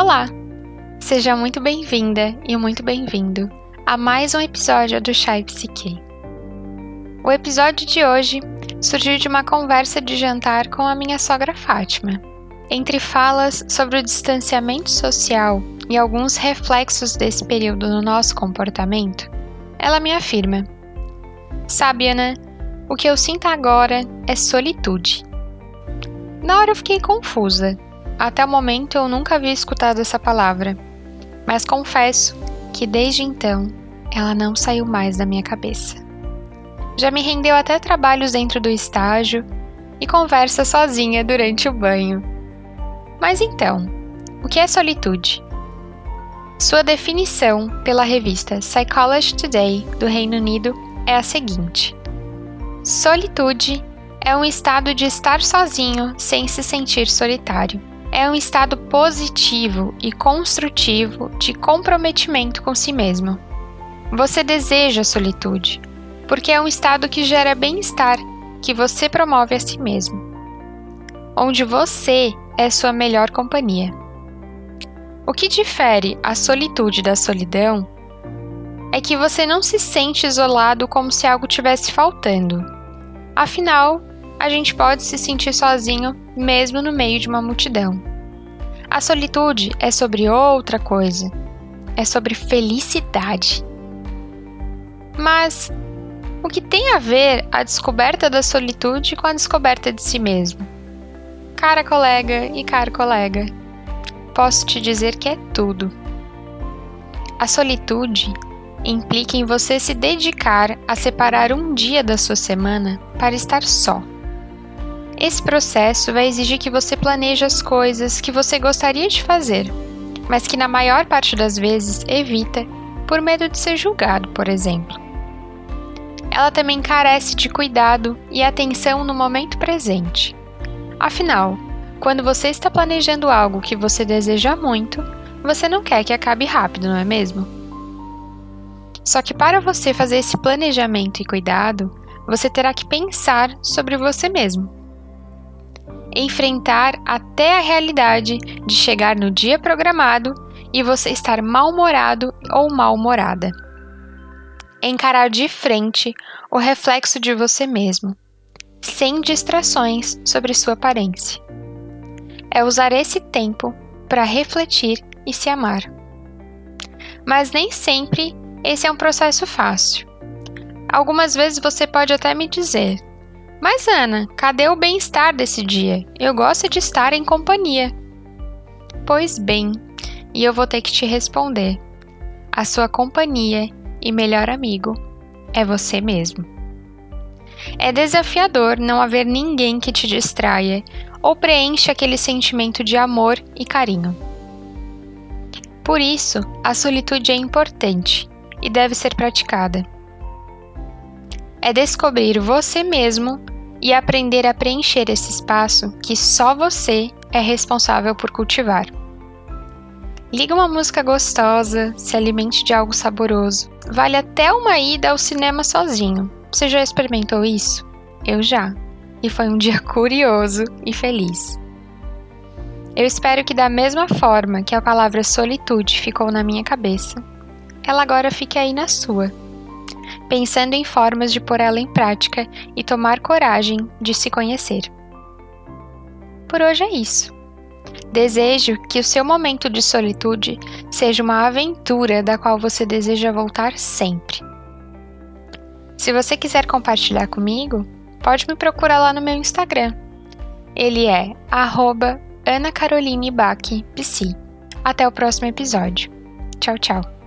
Olá! Seja muito bem-vinda e muito bem-vindo a mais um episódio do Chai Psique. O episódio de hoje surgiu de uma conversa de jantar com a minha sogra Fátima. Entre falas sobre o distanciamento social e alguns reflexos desse período no nosso comportamento, ela me afirma: Sabe, Ana, o que eu sinto agora é solitude. Na hora eu fiquei confusa. Até o momento eu nunca havia escutado essa palavra, mas confesso que desde então ela não saiu mais da minha cabeça. Já me rendeu até trabalhos dentro do estágio e conversa sozinha durante o banho. Mas então, o que é solitude? Sua definição pela revista Psychology Today do Reino Unido é a seguinte: Solitude é um estado de estar sozinho sem se sentir solitário. É um estado positivo e construtivo de comprometimento com si mesmo. Você deseja a solitude, porque é um estado que gera bem-estar que você promove a si mesmo, onde você é sua melhor companhia. O que difere a solitude da solidão é que você não se sente isolado como se algo tivesse faltando. Afinal, a gente pode se sentir sozinho mesmo no meio de uma multidão. A solitude é sobre outra coisa. É sobre felicidade. Mas o que tem a ver a descoberta da solitude com a descoberta de si mesmo? Cara colega e caro colega, posso te dizer que é tudo. A solitude implica em você se dedicar a separar um dia da sua semana para estar só. Esse processo vai exigir que você planeje as coisas que você gostaria de fazer, mas que na maior parte das vezes evita por medo de ser julgado, por exemplo. Ela também carece de cuidado e atenção no momento presente. Afinal, quando você está planejando algo que você deseja muito, você não quer que acabe rápido, não é mesmo? Só que para você fazer esse planejamento e cuidado, você terá que pensar sobre você mesmo enfrentar até a realidade de chegar no dia programado e você estar mal-humorado ou mal-humorada. Encarar de frente o reflexo de você mesmo, sem distrações sobre sua aparência. É usar esse tempo para refletir e se amar. Mas nem sempre esse é um processo fácil. Algumas vezes você pode até me dizer: mas, Ana, cadê o bem-estar desse dia? Eu gosto de estar em companhia. Pois bem, e eu vou ter que te responder. A sua companhia e melhor amigo é você mesmo. É desafiador não haver ninguém que te distraia ou preencha aquele sentimento de amor e carinho. Por isso, a solitude é importante e deve ser praticada é descobrir você mesmo e aprender a preencher esse espaço que só você é responsável por cultivar. Liga uma música gostosa, se alimente de algo saboroso. Vale até uma ida ao cinema sozinho. Você já experimentou isso? Eu já. E foi um dia curioso e feliz. Eu espero que, da mesma forma que a palavra solitude ficou na minha cabeça, ela agora fique aí na sua pensando em formas de pôr ela em prática e tomar coragem de se conhecer. Por hoje é isso. Desejo que o seu momento de solitude seja uma aventura da qual você deseja voltar sempre. Se você quiser compartilhar comigo, pode me procurar lá no meu Instagram. Ele é @anacarolinebach. Até o próximo episódio. Tchau, tchau.